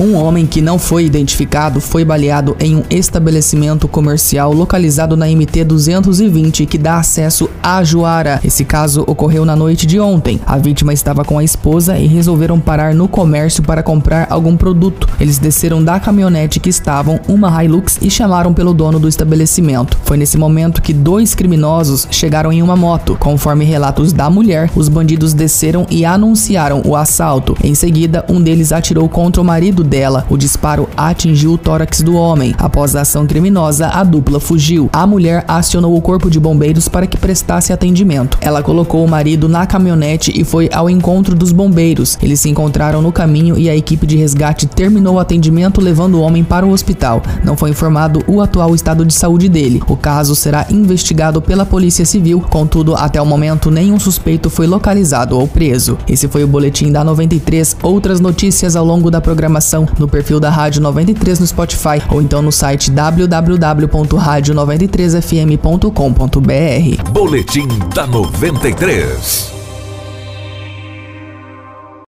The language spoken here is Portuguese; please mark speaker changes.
Speaker 1: Um homem que não foi identificado foi baleado em um estabelecimento comercial localizado na MT 220 que dá acesso a Juara. Esse caso ocorreu na noite de ontem. A vítima estava com a esposa e resolveram parar no comércio para comprar algum produto. Eles desceram da caminhonete que estavam, uma Hilux, e chamaram pelo dono do estabelecimento. Foi nesse momento que dois criminosos chegaram em uma moto. Conforme relatos da mulher, os bandidos desceram e anunciaram o assalto. Em seguida, um deles atirou contra o marido dela. O disparo atingiu o tórax do homem. Após a ação criminosa, a dupla fugiu. A mulher acionou o corpo de bombeiros para que prestasse atendimento. Ela colocou o marido na caminhonete e foi ao encontro dos bombeiros. Eles se encontraram no caminho e a equipe de resgate terminou o atendimento levando o homem para o hospital. Não foi informado o atual estado de saúde dele. O caso será investigado pela Polícia Civil, contudo, até o momento nenhum suspeito foi localizado ou preso. Esse foi o boletim da 93. Outras notícias ao longo da programação no perfil da Rádio 93 no Spotify ou então no site www.radio93fm.com.br.
Speaker 2: Boletim da 93.